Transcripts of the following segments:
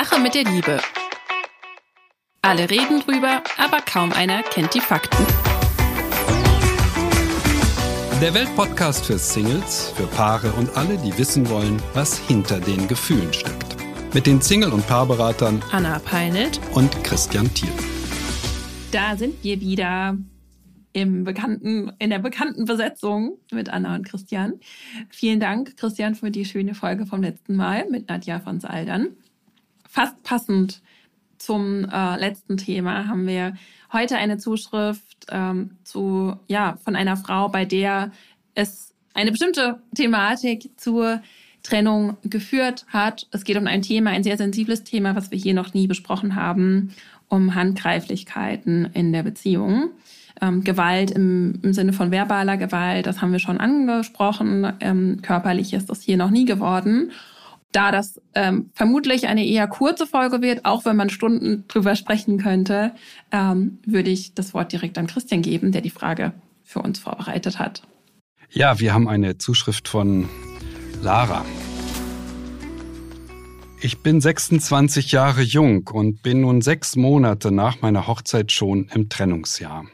Sache mit der Liebe. Alle reden drüber, aber kaum einer kennt die Fakten. Der Weltpodcast für Singles, für Paare und alle, die wissen wollen, was hinter den Gefühlen steckt. Mit den Single- und Paarberatern Anna Peinelt und Christian Thiel. Da sind wir wieder im bekannten, in der bekannten Besetzung mit Anna und Christian. Vielen Dank, Christian, für die schöne Folge vom letzten Mal mit Nadja von Saldern. Fast passend zum äh, letzten Thema haben wir heute eine Zuschrift ähm, zu, ja, von einer Frau, bei der es eine bestimmte Thematik zur Trennung geführt hat. Es geht um ein Thema, ein sehr sensibles Thema, was wir hier noch nie besprochen haben, um Handgreiflichkeiten in der Beziehung. Ähm, Gewalt im, im, Sinne von verbaler Gewalt, das haben wir schon angesprochen. Ähm, körperlich ist das hier noch nie geworden. Da das ähm, vermutlich eine eher kurze Folge wird, auch wenn man Stunden drüber sprechen könnte, ähm, würde ich das Wort direkt an Christian geben, der die Frage für uns vorbereitet hat. Ja, wir haben eine Zuschrift von Lara. Ich bin 26 Jahre jung und bin nun sechs Monate nach meiner Hochzeit schon im Trennungsjahr.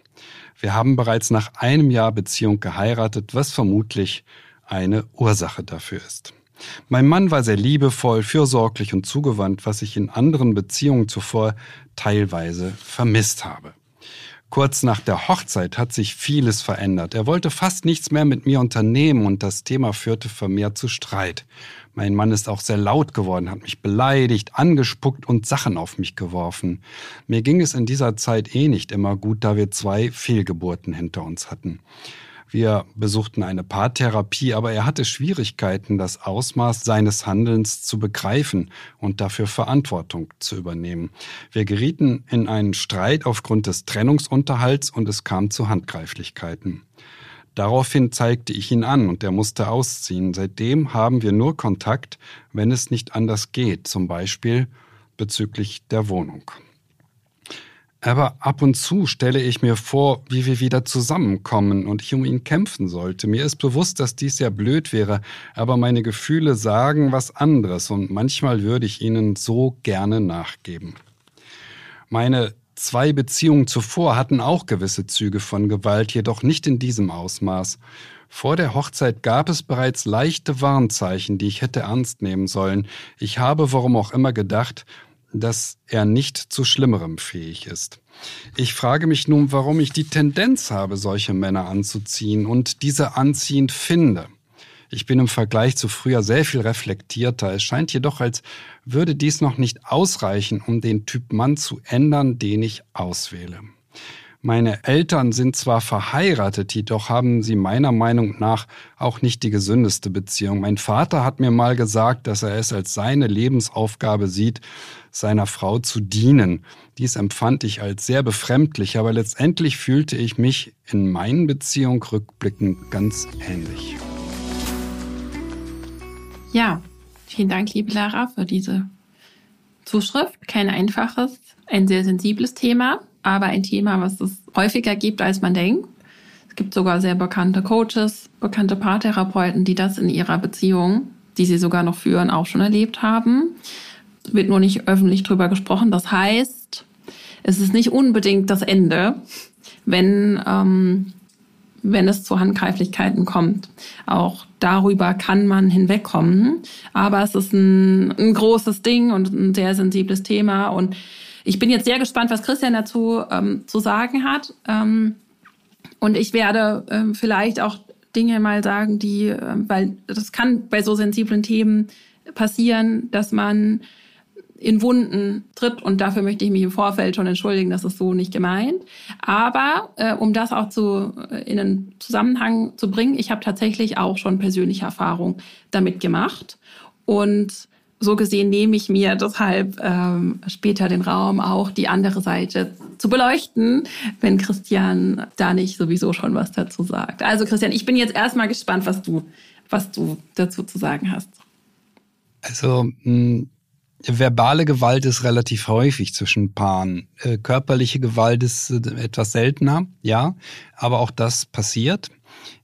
Wir haben bereits nach einem Jahr Beziehung geheiratet, was vermutlich eine Ursache dafür ist. Mein Mann war sehr liebevoll, fürsorglich und zugewandt, was ich in anderen Beziehungen zuvor teilweise vermisst habe. Kurz nach der Hochzeit hat sich vieles verändert. Er wollte fast nichts mehr mit mir unternehmen und das Thema führte vermehrt zu Streit. Mein Mann ist auch sehr laut geworden, hat mich beleidigt, angespuckt und Sachen auf mich geworfen. Mir ging es in dieser Zeit eh nicht immer gut, da wir zwei Fehlgeburten hinter uns hatten. Wir besuchten eine Paartherapie, aber er hatte Schwierigkeiten, das Ausmaß seines Handelns zu begreifen und dafür Verantwortung zu übernehmen. Wir gerieten in einen Streit aufgrund des Trennungsunterhalts und es kam zu Handgreiflichkeiten. Daraufhin zeigte ich ihn an und er musste ausziehen. Seitdem haben wir nur Kontakt, wenn es nicht anders geht, zum Beispiel bezüglich der Wohnung. Aber ab und zu stelle ich mir vor, wie wir wieder zusammenkommen und ich um ihn kämpfen sollte. Mir ist bewusst, dass dies sehr blöd wäre, aber meine Gefühle sagen was anderes und manchmal würde ich ihnen so gerne nachgeben. Meine Zwei Beziehungen zuvor hatten auch gewisse Züge von Gewalt, jedoch nicht in diesem Ausmaß. Vor der Hochzeit gab es bereits leichte Warnzeichen, die ich hätte ernst nehmen sollen. Ich habe, warum auch immer, gedacht, dass er nicht zu Schlimmerem fähig ist. Ich frage mich nun, warum ich die Tendenz habe, solche Männer anzuziehen und diese anziehend finde. Ich bin im Vergleich zu früher sehr viel reflektierter. Es scheint jedoch, als würde dies noch nicht ausreichen, um den Typ Mann zu ändern, den ich auswähle. Meine Eltern sind zwar verheiratet, jedoch haben sie meiner Meinung nach auch nicht die gesündeste Beziehung. Mein Vater hat mir mal gesagt, dass er es als seine Lebensaufgabe sieht, seiner Frau zu dienen. Dies empfand ich als sehr befremdlich, aber letztendlich fühlte ich mich in meinen Beziehungen rückblickend ganz ähnlich. Ja, vielen Dank, liebe Lara, für diese Zuschrift. Kein einfaches, ein sehr sensibles Thema, aber ein Thema, was es häufiger gibt, als man denkt. Es gibt sogar sehr bekannte Coaches, bekannte Paartherapeuten, die das in ihrer Beziehung, die sie sogar noch führen, auch schon erlebt haben. Wird nur nicht öffentlich drüber gesprochen. Das heißt, es ist nicht unbedingt das Ende, wenn ähm, wenn es zu Handgreiflichkeiten kommt. Auch darüber kann man hinwegkommen. Aber es ist ein, ein großes Ding und ein sehr sensibles Thema. Und ich bin jetzt sehr gespannt, was Christian dazu ähm, zu sagen hat. Ähm, und ich werde ähm, vielleicht auch Dinge mal sagen, die, äh, weil das kann bei so sensiblen Themen passieren, dass man in Wunden tritt. Und dafür möchte ich mich im Vorfeld schon entschuldigen, das ist so nicht gemeint. Aber äh, um das auch zu, äh, in einen Zusammenhang zu bringen, ich habe tatsächlich auch schon persönliche Erfahrung damit gemacht. Und so gesehen nehme ich mir deshalb ähm, später den Raum, auch die andere Seite zu beleuchten, wenn Christian da nicht sowieso schon was dazu sagt. Also Christian, ich bin jetzt erstmal gespannt, was du, was du dazu zu sagen hast. Also hm, verbale Gewalt ist relativ häufig zwischen Paaren. Äh, körperliche Gewalt ist äh, etwas seltener, ja, aber auch das passiert.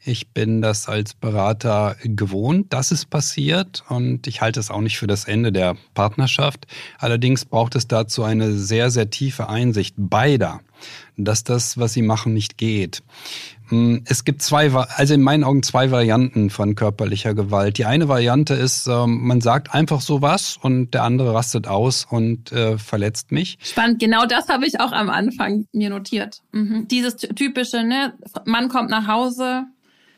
Ich bin das als Berater gewohnt, dass es passiert und ich halte es auch nicht für das Ende der Partnerschaft. Allerdings braucht es dazu eine sehr, sehr tiefe Einsicht beider, dass das, was sie machen, nicht geht. Es gibt zwei, also in meinen Augen zwei Varianten von körperlicher Gewalt. Die eine Variante ist, ähm, man sagt einfach so was und der andere rastet aus und äh, verletzt mich. Spannend, genau das habe ich auch am Anfang mir notiert. Mhm. Dieses typische, ne, Mann kommt nach Hause,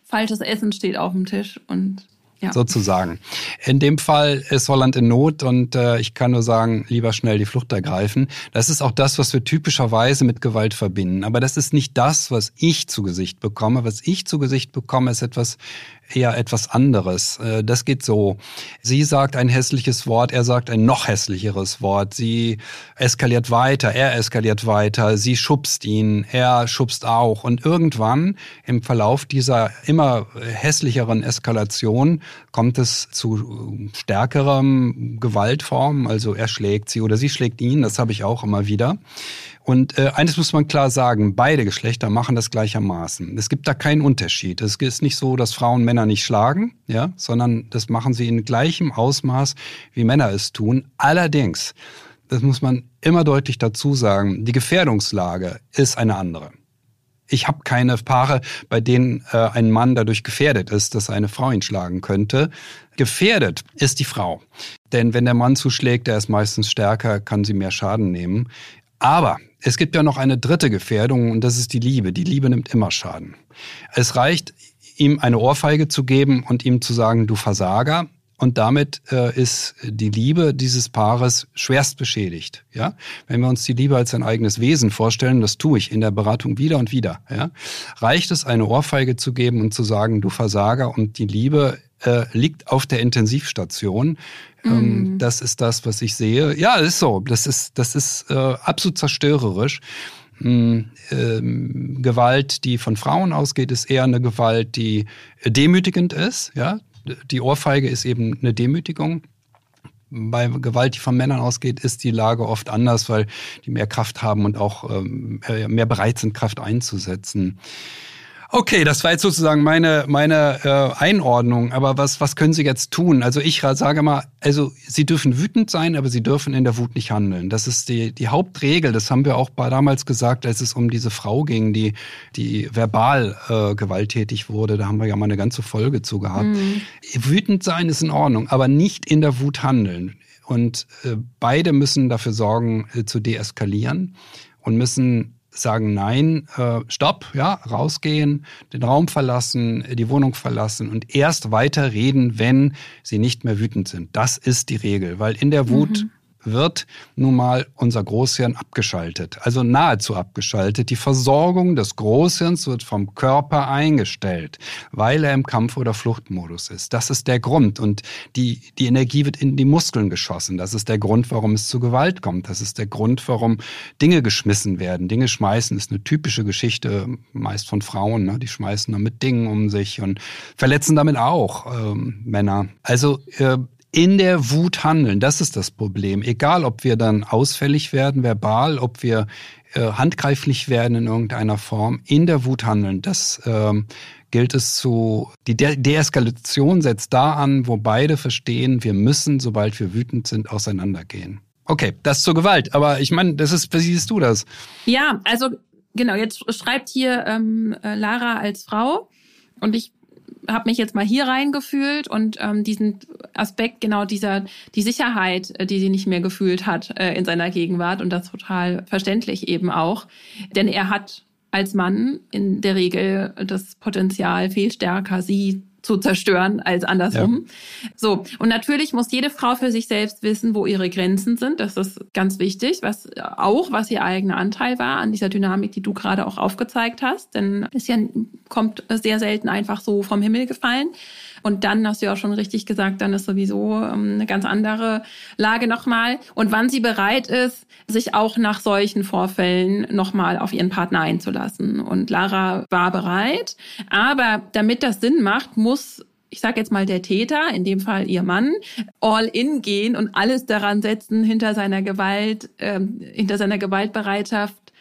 falsches Essen steht auf dem Tisch und ja. sozusagen. In dem Fall ist Holland in Not und äh, ich kann nur sagen, lieber schnell die Flucht ergreifen. Das ist auch das, was wir typischerweise mit Gewalt verbinden. Aber das ist nicht das, was ich zu Gesicht bekomme. Was ich zu Gesicht bekomme, ist etwas eher etwas anderes. Äh, das geht so. Sie sagt ein hässliches Wort, er sagt ein noch hässlicheres Wort. Sie eskaliert weiter, er eskaliert weiter. Sie schubst ihn, er schubst auch. Und irgendwann im Verlauf dieser immer hässlicheren Eskalation kommt es zu stärkerem Gewaltform. Also er schlägt sie oder sie schlägt ihn. Das habe ich auch immer wieder. Und äh, eines muss man klar sagen, beide Geschlechter machen das gleichermaßen. Es gibt da keinen Unterschied. Es ist nicht so, dass Frauen Männer nicht schlagen, ja, sondern das machen sie in gleichem Ausmaß, wie Männer es tun. Allerdings, das muss man immer deutlich dazu sagen, die Gefährdungslage ist eine andere. Ich habe keine Paare, bei denen äh, ein Mann dadurch gefährdet ist, dass eine Frau ihn schlagen könnte. Gefährdet ist die Frau. Denn wenn der Mann zuschlägt, der ist meistens stärker, kann sie mehr Schaden nehmen. Aber es gibt ja noch eine dritte Gefährdung und das ist die Liebe. Die Liebe nimmt immer Schaden. Es reicht, ihm eine Ohrfeige zu geben und ihm zu sagen, du Versager. Und damit äh, ist die Liebe dieses Paares schwerst beschädigt. Ja, wenn wir uns die Liebe als ein eigenes Wesen vorstellen, das tue ich in der Beratung wieder und wieder. Ja, reicht es, eine Ohrfeige zu geben und zu sagen, du Versager, und die Liebe äh, liegt auf der Intensivstation. Ähm, mm. Das ist das, was ich sehe. Ja, ist so. Das ist, das ist äh, absolut zerstörerisch. Ähm, Gewalt, die von Frauen ausgeht, ist eher eine Gewalt, die demütigend ist. Ja, die Ohrfeige ist eben eine Demütigung. Bei Gewalt, die von Männern ausgeht, ist die Lage oft anders, weil die mehr Kraft haben und auch ähm, mehr bereit sind, Kraft einzusetzen. Okay, das war jetzt sozusagen meine, meine äh, Einordnung. Aber was, was können Sie jetzt tun? Also ich sage mal, also Sie dürfen wütend sein, aber Sie dürfen in der Wut nicht handeln. Das ist die, die Hauptregel. Das haben wir auch damals gesagt, als es um diese Frau ging, die, die verbal äh, gewalttätig wurde. Da haben wir ja mal eine ganze Folge zu gehabt. Mhm. Wütend sein ist in Ordnung, aber nicht in der Wut handeln. Und äh, beide müssen dafür sorgen, äh, zu deeskalieren und müssen sagen nein, äh, stopp, ja, rausgehen, den Raum verlassen, die Wohnung verlassen und erst weiter reden, wenn sie nicht mehr wütend sind. Das ist die Regel, weil in der Wut mhm wird nun mal unser Großhirn abgeschaltet, also nahezu abgeschaltet. Die Versorgung des Großhirns wird vom Körper eingestellt, weil er im Kampf- oder Fluchtmodus ist. Das ist der Grund. Und die, die Energie wird in die Muskeln geschossen. Das ist der Grund, warum es zu Gewalt kommt. Das ist der Grund, warum Dinge geschmissen werden. Dinge schmeißen ist eine typische Geschichte, meist von Frauen. Ne? Die schmeißen damit Dingen um sich und verletzen damit auch ähm, Männer. Also äh, in der Wut handeln. Das ist das Problem. Egal, ob wir dann ausfällig werden, verbal, ob wir äh, handgreiflich werden in irgendeiner Form, in der Wut handeln. Das ähm, gilt es zu, die De Deeskalation setzt da an, wo beide verstehen, wir müssen, sobald wir wütend sind, auseinandergehen. Okay, das zur Gewalt. Aber ich meine, das ist, wie siehst du das? Ja, also genau, jetzt schreibt hier ähm, äh, Lara als Frau und ich habe mich jetzt mal hier reingefühlt und ähm, diesen Aspekt genau dieser die Sicherheit, äh, die sie nicht mehr gefühlt hat äh, in seiner Gegenwart und das total verständlich eben auch, denn er hat als Mann in der Regel das Potenzial viel stärker sie zu zerstören als andersrum. Ja. So. Und natürlich muss jede Frau für sich selbst wissen, wo ihre Grenzen sind. Das ist ganz wichtig, was auch, was ihr eigener Anteil war an dieser Dynamik, die du gerade auch aufgezeigt hast. Denn es ja, kommt sehr selten einfach so vom Himmel gefallen. Und dann hast du ja auch schon richtig gesagt, dann ist sowieso ähm, eine ganz andere Lage nochmal. Und wann sie bereit ist, sich auch nach solchen Vorfällen nochmal auf ihren Partner einzulassen. Und Lara war bereit. Aber damit das Sinn macht, muss ich sage jetzt mal der Täter, in dem Fall ihr Mann, all in gehen und alles daran setzen, hinter seiner Gewalt, äh, hinter seiner Gewaltbereitschaft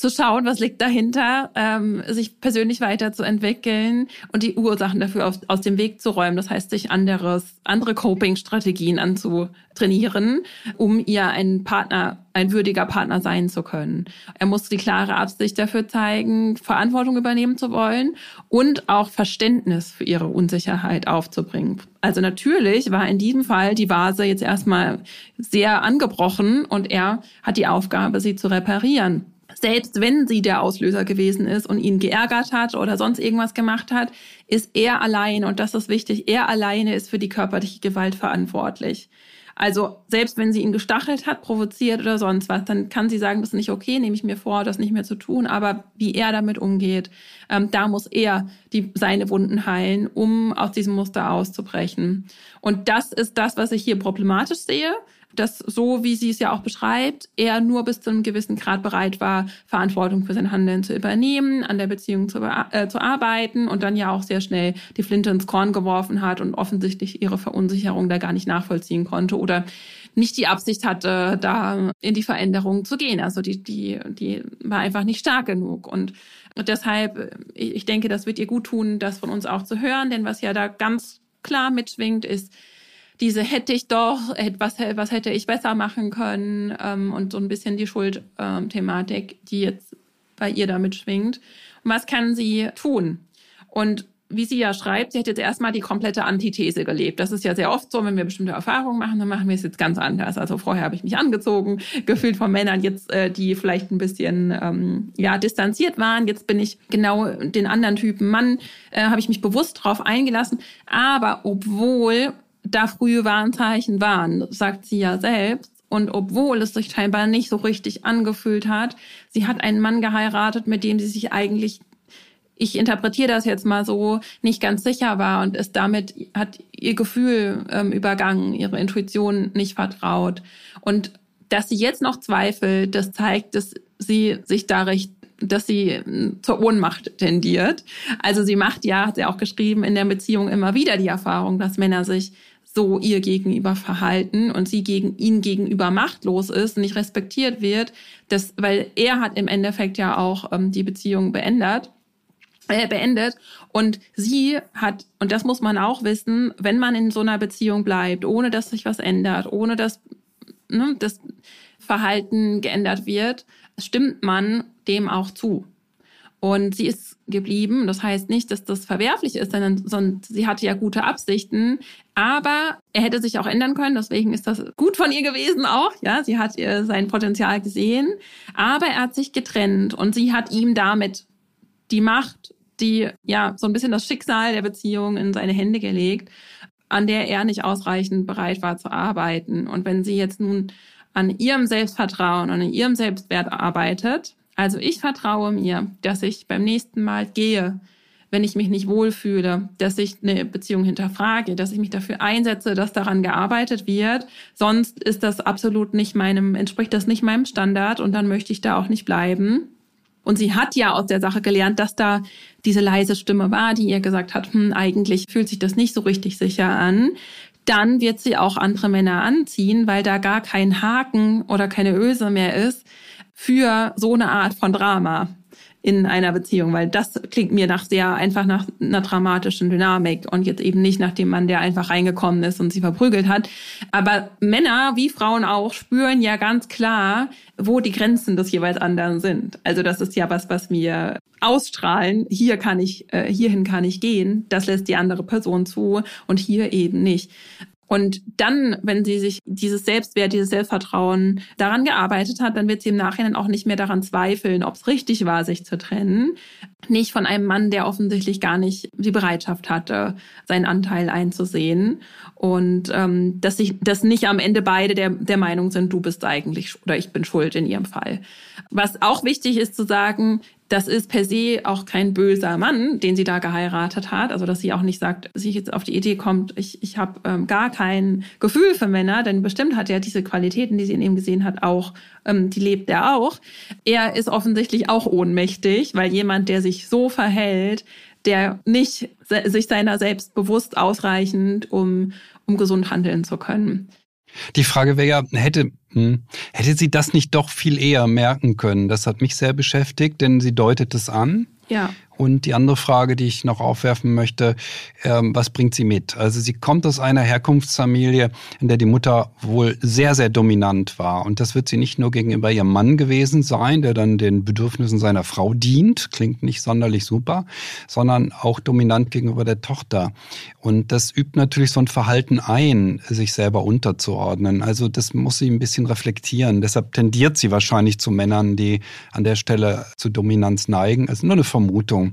zu schauen, was liegt dahinter, ähm, sich persönlich weiterzuentwickeln und die Ursachen dafür aus, aus dem Weg zu räumen. Das heißt, sich anderes, andere Coping-Strategien anzutrainieren, um ihr ein Partner, ein würdiger Partner sein zu können. Er muss die klare Absicht dafür zeigen, Verantwortung übernehmen zu wollen und auch Verständnis für ihre Unsicherheit aufzubringen. Also natürlich war in diesem Fall die Vase jetzt erstmal sehr angebrochen und er hat die Aufgabe, sie zu reparieren selbst wenn sie der Auslöser gewesen ist und ihn geärgert hat oder sonst irgendwas gemacht hat, ist er allein, und das ist wichtig, er alleine ist für die körperliche Gewalt verantwortlich. Also selbst wenn sie ihn gestachelt hat, provoziert oder sonst was, dann kann sie sagen, das ist nicht okay, nehme ich mir vor, das nicht mehr zu tun. Aber wie er damit umgeht, ähm, da muss er die, seine Wunden heilen, um aus diesem Muster auszubrechen. Und das ist das, was ich hier problematisch sehe dass so, wie sie es ja auch beschreibt, er nur bis zu einem gewissen Grad bereit war, Verantwortung für sein Handeln zu übernehmen, an der Beziehung zu, äh, zu arbeiten und dann ja auch sehr schnell die Flinte ins Korn geworfen hat und offensichtlich ihre Verunsicherung da gar nicht nachvollziehen konnte oder nicht die Absicht hatte, da in die Veränderung zu gehen. Also die, die, die war einfach nicht stark genug. Und deshalb, ich denke, das wird ihr gut tun, das von uns auch zu hören, denn was ja da ganz klar mitschwingt, ist, diese hätte ich doch, was, was hätte ich besser machen können ähm, und so ein bisschen die Schuldthematik, ähm, die jetzt bei ihr damit schwingt. Und was kann sie tun? Und wie sie ja schreibt, sie hat jetzt erstmal die komplette Antithese gelebt. Das ist ja sehr oft so, wenn wir bestimmte Erfahrungen machen, dann machen wir es jetzt ganz anders. Also vorher habe ich mich angezogen, gefühlt von Männern, jetzt äh, die vielleicht ein bisschen ähm, ja distanziert waren. Jetzt bin ich genau den anderen Typen Mann, äh, habe ich mich bewusst drauf eingelassen. Aber obwohl da frühe Warnzeichen waren, sagt sie ja selbst. Und obwohl es sich scheinbar nicht so richtig angefühlt hat, sie hat einen Mann geheiratet, mit dem sie sich eigentlich, ich interpretiere das jetzt mal so, nicht ganz sicher war und ist damit, hat ihr Gefühl ähm, übergangen, ihre Intuition nicht vertraut. Und dass sie jetzt noch zweifelt, das zeigt, dass sie sich da recht dass sie hm, zur Ohnmacht tendiert. Also sie macht ja, hat sie auch geschrieben, in der Beziehung immer wieder die Erfahrung, dass Männer sich so ihr gegenüber verhalten und sie gegen ihn gegenüber machtlos ist, nicht respektiert wird, das, weil er hat im Endeffekt ja auch ähm, die Beziehung beendet, äh, beendet und sie hat, und das muss man auch wissen, wenn man in so einer Beziehung bleibt, ohne dass sich was ändert, ohne dass ne, das Verhalten geändert wird, stimmt man dem auch zu. Und sie ist geblieben. Das heißt nicht, dass das verwerflich ist, sondern, sondern sie hatte ja gute Absichten. Aber er hätte sich auch ändern können. Deswegen ist das gut von ihr gewesen auch. Ja, sie hat ihr sein Potenzial gesehen. Aber er hat sich getrennt und sie hat ihm damit die Macht, die ja so ein bisschen das Schicksal der Beziehung in seine Hände gelegt, an der er nicht ausreichend bereit war zu arbeiten. Und wenn sie jetzt nun an ihrem Selbstvertrauen und an ihrem Selbstwert arbeitet, also ich vertraue mir, dass ich beim nächsten Mal gehe, wenn ich mich nicht wohlfühle, dass ich eine Beziehung hinterfrage, dass ich mich dafür einsetze, dass daran gearbeitet wird. Sonst ist das absolut nicht meinem, entspricht das nicht meinem Standard und dann möchte ich da auch nicht bleiben. Und sie hat ja aus der Sache gelernt, dass da diese leise Stimme war, die ihr gesagt hat, hm, eigentlich fühlt sich das nicht so richtig sicher an. Dann wird sie auch andere Männer anziehen, weil da gar kein Haken oder keine Öse mehr ist, für so eine Art von Drama in einer Beziehung, weil das klingt mir nach sehr einfach nach einer dramatischen Dynamik und jetzt eben nicht nach dem Mann, der einfach reingekommen ist und sie verprügelt hat. Aber Männer wie Frauen auch spüren ja ganz klar, wo die Grenzen des jeweils anderen sind. Also das ist ja was, was wir ausstrahlen. Hier kann ich, äh, hierhin kann ich gehen. Das lässt die andere Person zu und hier eben nicht. Und dann, wenn sie sich dieses Selbstwert, dieses Selbstvertrauen daran gearbeitet hat, dann wird sie im Nachhinein auch nicht mehr daran zweifeln, ob es richtig war, sich zu trennen. Nicht von einem Mann, der offensichtlich gar nicht die Bereitschaft hatte, seinen Anteil einzusehen. Und ähm, dass sich, dass nicht am Ende beide der, der Meinung sind, du bist eigentlich oder ich bin schuld in ihrem Fall. Was auch wichtig ist zu sagen, das ist per se auch kein böser Mann, den sie da geheiratet hat. Also dass sie auch nicht sagt, sie jetzt auf die Idee kommt, ich, ich habe ähm, gar kein Gefühl für Männer, denn bestimmt hat er diese Qualitäten, die sie in ihm gesehen hat, auch, ähm, die lebt er auch. Er ist offensichtlich auch ohnmächtig, weil jemand, der sich so verhält, der nicht sich seiner selbst bewusst ausreichend, um, um gesund handeln zu können. Die Frage wäre ja, hätte, hm, hätte sie das nicht doch viel eher merken können? Das hat mich sehr beschäftigt, denn sie deutet es an. Ja. Und die andere Frage, die ich noch aufwerfen möchte, ähm, was bringt sie mit? Also sie kommt aus einer Herkunftsfamilie, in der die Mutter wohl sehr, sehr dominant war. Und das wird sie nicht nur gegenüber ihrem Mann gewesen sein, der dann den Bedürfnissen seiner Frau dient, klingt nicht sonderlich super, sondern auch dominant gegenüber der Tochter. Und das übt natürlich so ein Verhalten ein, sich selber unterzuordnen. Also das muss sie ein bisschen reflektieren. Deshalb tendiert sie wahrscheinlich zu Männern, die an der Stelle zu Dominanz neigen. Also nur eine Vermutung.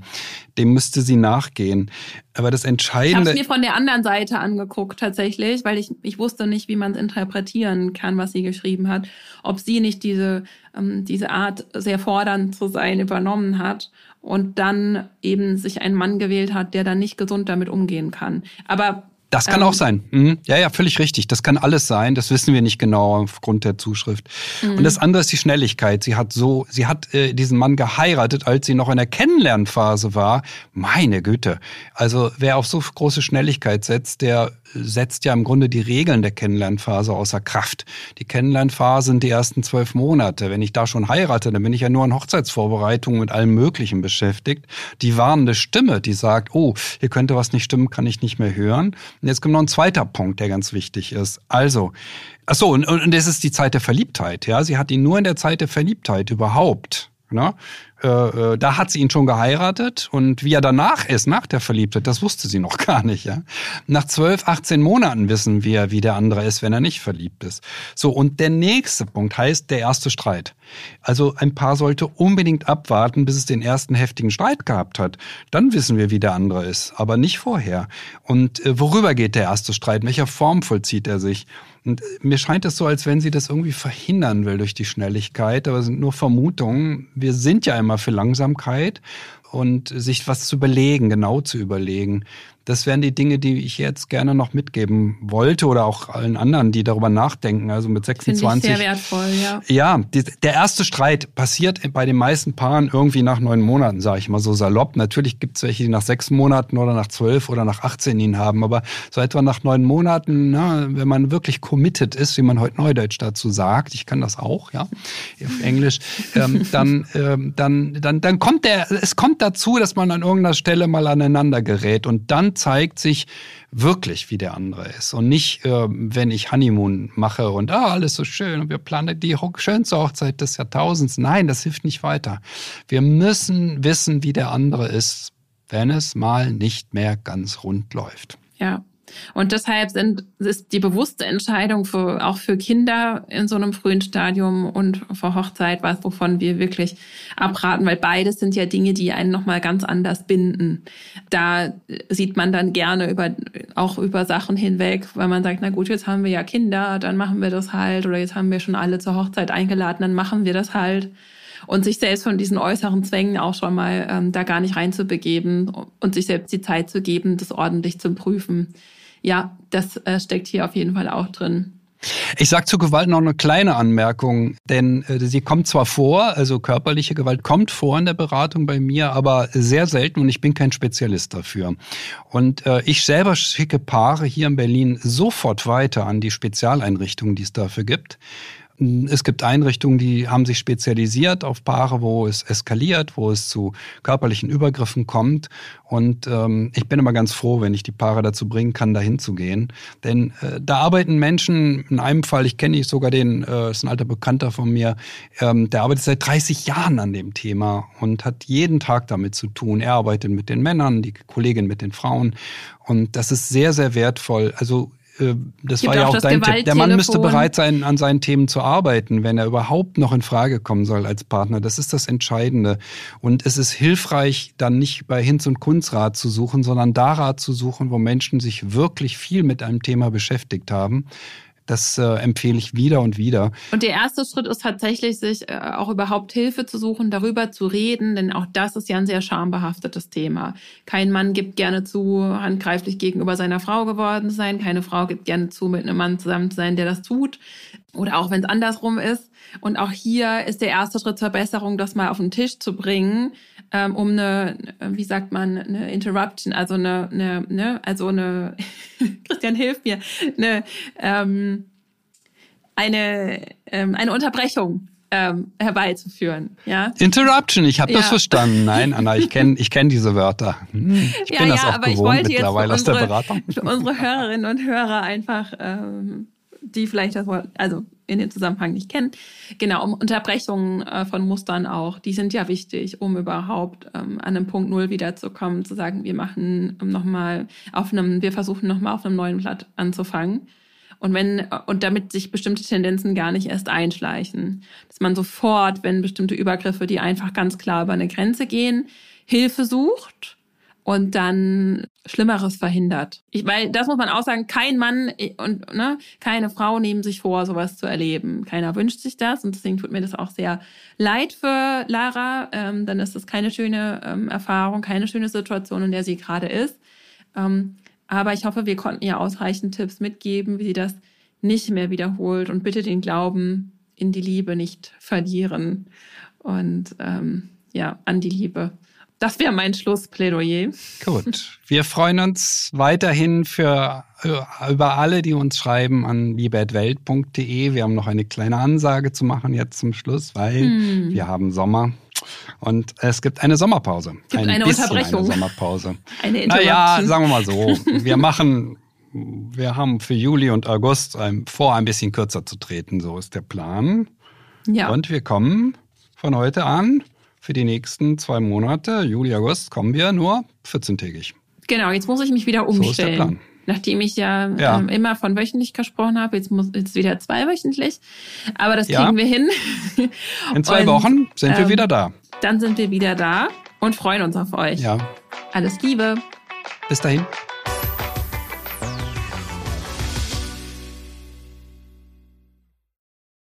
Dem müsste sie nachgehen. Aber das Entscheidende. Ich habe mir von der anderen Seite angeguckt tatsächlich, weil ich, ich wusste nicht, wie man es interpretieren kann, was sie geschrieben hat. Ob sie nicht diese, ähm, diese Art, sehr fordernd zu sein, übernommen hat und dann eben sich einen Mann gewählt hat, der dann nicht gesund damit umgehen kann. Aber das kann ähm, auch sein. Mhm. Ja, ja, völlig richtig. Das kann alles sein. Das wissen wir nicht genau aufgrund der Zuschrift. Mhm. Und das andere ist die Schnelligkeit. Sie hat so, sie hat äh, diesen Mann geheiratet, als sie noch in der Kennenlernphase war. Meine Güte. Also wer auf so große Schnelligkeit setzt, der setzt ja im Grunde die Regeln der Kennenlernphase außer Kraft. Die Kennenlernphase sind die ersten zwölf Monate. Wenn ich da schon heirate, dann bin ich ja nur in Hochzeitsvorbereitungen mit allem Möglichen beschäftigt. Die warnende Stimme, die sagt, oh, hier könnte was nicht stimmen, kann ich nicht mehr hören. Und jetzt kommt noch ein zweiter Punkt, der ganz wichtig ist. Also, ach so, und, und das ist die Zeit der Verliebtheit. Ja, sie hat ihn nur in der Zeit der Verliebtheit überhaupt. Ne? Äh, äh, da hat sie ihn schon geheiratet und wie er danach ist, nach der Verliebtheit, das wusste sie noch gar nicht. Ja? Nach 12, 18 Monaten wissen wir, wie der andere ist, wenn er nicht verliebt ist. So, und der nächste Punkt heißt der erste Streit. Also ein Paar sollte unbedingt abwarten, bis es den ersten heftigen Streit gehabt hat. Dann wissen wir, wie der andere ist, aber nicht vorher. Und äh, worüber geht der erste Streit? In welcher Form vollzieht er sich? Und mir scheint es so, als wenn sie das irgendwie verhindern will durch die Schnelligkeit, aber es sind nur Vermutungen. Wir sind ja immer für Langsamkeit und sich was zu überlegen, genau zu überlegen. Das wären die Dinge, die ich jetzt gerne noch mitgeben wollte oder auch allen anderen, die darüber nachdenken. Also mit 26. Finde ich sehr wertvoll, ja. Ja, die, der erste Streit passiert bei den meisten Paaren irgendwie nach neun Monaten, sage ich mal so salopp. Natürlich gibt es welche, die nach sechs Monaten oder nach zwölf oder nach 18 ihn haben, aber so etwa nach neun Monaten, na, wenn man wirklich committed ist, wie man heute Neudeutsch dazu sagt, ich kann das auch, ja, auf Englisch, ähm, dann, ähm, dann, dann, dann kommt der, es kommt dazu, dass man an irgendeiner Stelle mal aneinander gerät und dann zeigt sich wirklich, wie der andere ist. Und nicht, äh, wenn ich Honeymoon mache und ah, alles so schön und wir planen die schönste Hochzeit des Jahrtausends. Nein, das hilft nicht weiter. Wir müssen wissen, wie der andere ist, wenn es mal nicht mehr ganz rund läuft. Ja, und deshalb sind, ist die bewusste Entscheidung für, auch für Kinder in so einem frühen Stadium und vor Hochzeit was, wovon wir wirklich abraten, weil beides sind ja Dinge, die einen nochmal ganz anders binden. Da sieht man dann gerne über, auch über Sachen hinweg, weil man sagt, na gut, jetzt haben wir ja Kinder, dann machen wir das halt, oder jetzt haben wir schon alle zur Hochzeit eingeladen, dann machen wir das halt. Und sich selbst von diesen äußeren Zwängen auch schon mal ähm, da gar nicht reinzubegeben und sich selbst die Zeit zu geben, das ordentlich zu prüfen ja, das äh, steckt hier auf jeden Fall auch drin. Ich sage zu Gewalt noch eine kleine Anmerkung, denn äh, sie kommt zwar vor, also körperliche Gewalt kommt vor in der Beratung bei mir, aber sehr selten und ich bin kein Spezialist dafür. Und äh, ich selber schicke Paare hier in Berlin sofort weiter an die Spezialeinrichtungen, die es dafür gibt. Es gibt Einrichtungen, die haben sich spezialisiert auf Paare, wo es eskaliert, wo es zu körperlichen Übergriffen kommt. Und ähm, ich bin immer ganz froh, wenn ich die Paare dazu bringen kann, dahin zu gehen. Denn äh, da arbeiten Menschen, in einem Fall, ich kenne ich sogar den, äh, ist ein alter Bekannter von mir, ähm, der arbeitet seit 30 Jahren an dem Thema und hat jeden Tag damit zu tun. Er arbeitet mit den Männern, die Kollegin mit den Frauen. Und das ist sehr, sehr wertvoll. Also äh, das war ja auch, auch dein Tipp. Der Mann müsste bereit sein, an seinen Themen zu arbeiten, wenn er überhaupt noch in Frage kommen soll als Partner. Das ist das Entscheidende. Und es ist hilfreich, dann nicht bei Hinz und Kunz Rat zu suchen, sondern da Rat zu suchen, wo Menschen sich wirklich viel mit einem Thema beschäftigt haben das äh, empfehle ich wieder und wieder. Und der erste Schritt ist tatsächlich, sich äh, auch überhaupt Hilfe zu suchen, darüber zu reden, denn auch das ist ja ein sehr schambehaftetes Thema. Kein Mann gibt gerne zu, handgreiflich gegenüber seiner Frau geworden sein. Keine Frau gibt gerne zu, mit einem Mann zusammen zu sein, der das tut. Oder auch wenn es andersrum ist. Und auch hier ist der erste Schritt zur Besserung, das mal auf den Tisch zu bringen, ähm, um eine, wie sagt man, eine Interruption, also eine, eine ne, also eine, Christian hilft mir, eine, ähm, eine, ähm, eine Unterbrechung ähm, herbeizuführen. Ja? Interruption, ich habe ja. das verstanden. Nein, Anna, ich kenne ich kenn diese Wörter. Hm, ich ja, bin ja, das auch aber gewohnt ich wollte mittlerweile jetzt aus der Beratung. Für unsere Hörerinnen und Hörer einfach, ähm, die vielleicht das Wort, also in dem Zusammenhang nicht kennen. Genau, um Unterbrechungen äh, von Mustern auch, die sind ja wichtig, um überhaupt ähm, an einem Punkt Null wiederzukommen, zu sagen, wir machen ähm, nochmal auf einem, wir versuchen nochmal auf einem neuen Blatt anzufangen. Und wenn, und damit sich bestimmte Tendenzen gar nicht erst einschleichen. Dass man sofort, wenn bestimmte Übergriffe, die einfach ganz klar über eine Grenze gehen, Hilfe sucht und dann Schlimmeres verhindert. Ich, weil das muss man auch sagen, kein Mann und ne, keine Frau nehmen sich vor, sowas zu erleben. Keiner wünscht sich das und deswegen tut mir das auch sehr leid für Lara. Ähm, dann ist das keine schöne ähm, Erfahrung, keine schöne Situation, in der sie gerade ist. Ähm, aber ich hoffe, wir konnten ihr ausreichend Tipps mitgeben, wie sie das nicht mehr wiederholt und bitte den Glauben in die Liebe nicht verlieren und ähm, ja, an die Liebe. Das wäre mein Schlussplädoyer. Gut. Wir freuen uns weiterhin für äh, über alle, die uns schreiben an liebeatwelt.de. Wir haben noch eine kleine Ansage zu machen jetzt zum Schluss, weil hm. wir haben Sommer. Und es gibt eine Sommerpause. Gibt ein eine Unterbrechung. Eine Sommerpause. Eine naja, sagen wir mal so. Wir machen, wir haben für Juli und August vor, ein bisschen kürzer zu treten. So ist der Plan. Ja. Und wir kommen von heute an für die nächsten zwei Monate, Juli, August, kommen wir nur 14-tägig. Genau, jetzt muss ich mich wieder umstellen. So ist der Plan. Nachdem ich ja, ja. Ähm, immer von wöchentlich gesprochen habe, jetzt muss jetzt wieder zweiwöchentlich. Aber das kriegen ja. wir hin. In zwei und, Wochen sind wir ähm, wieder da. Dann sind wir wieder da und freuen uns auf euch. Ja. Alles Liebe. Bis dahin.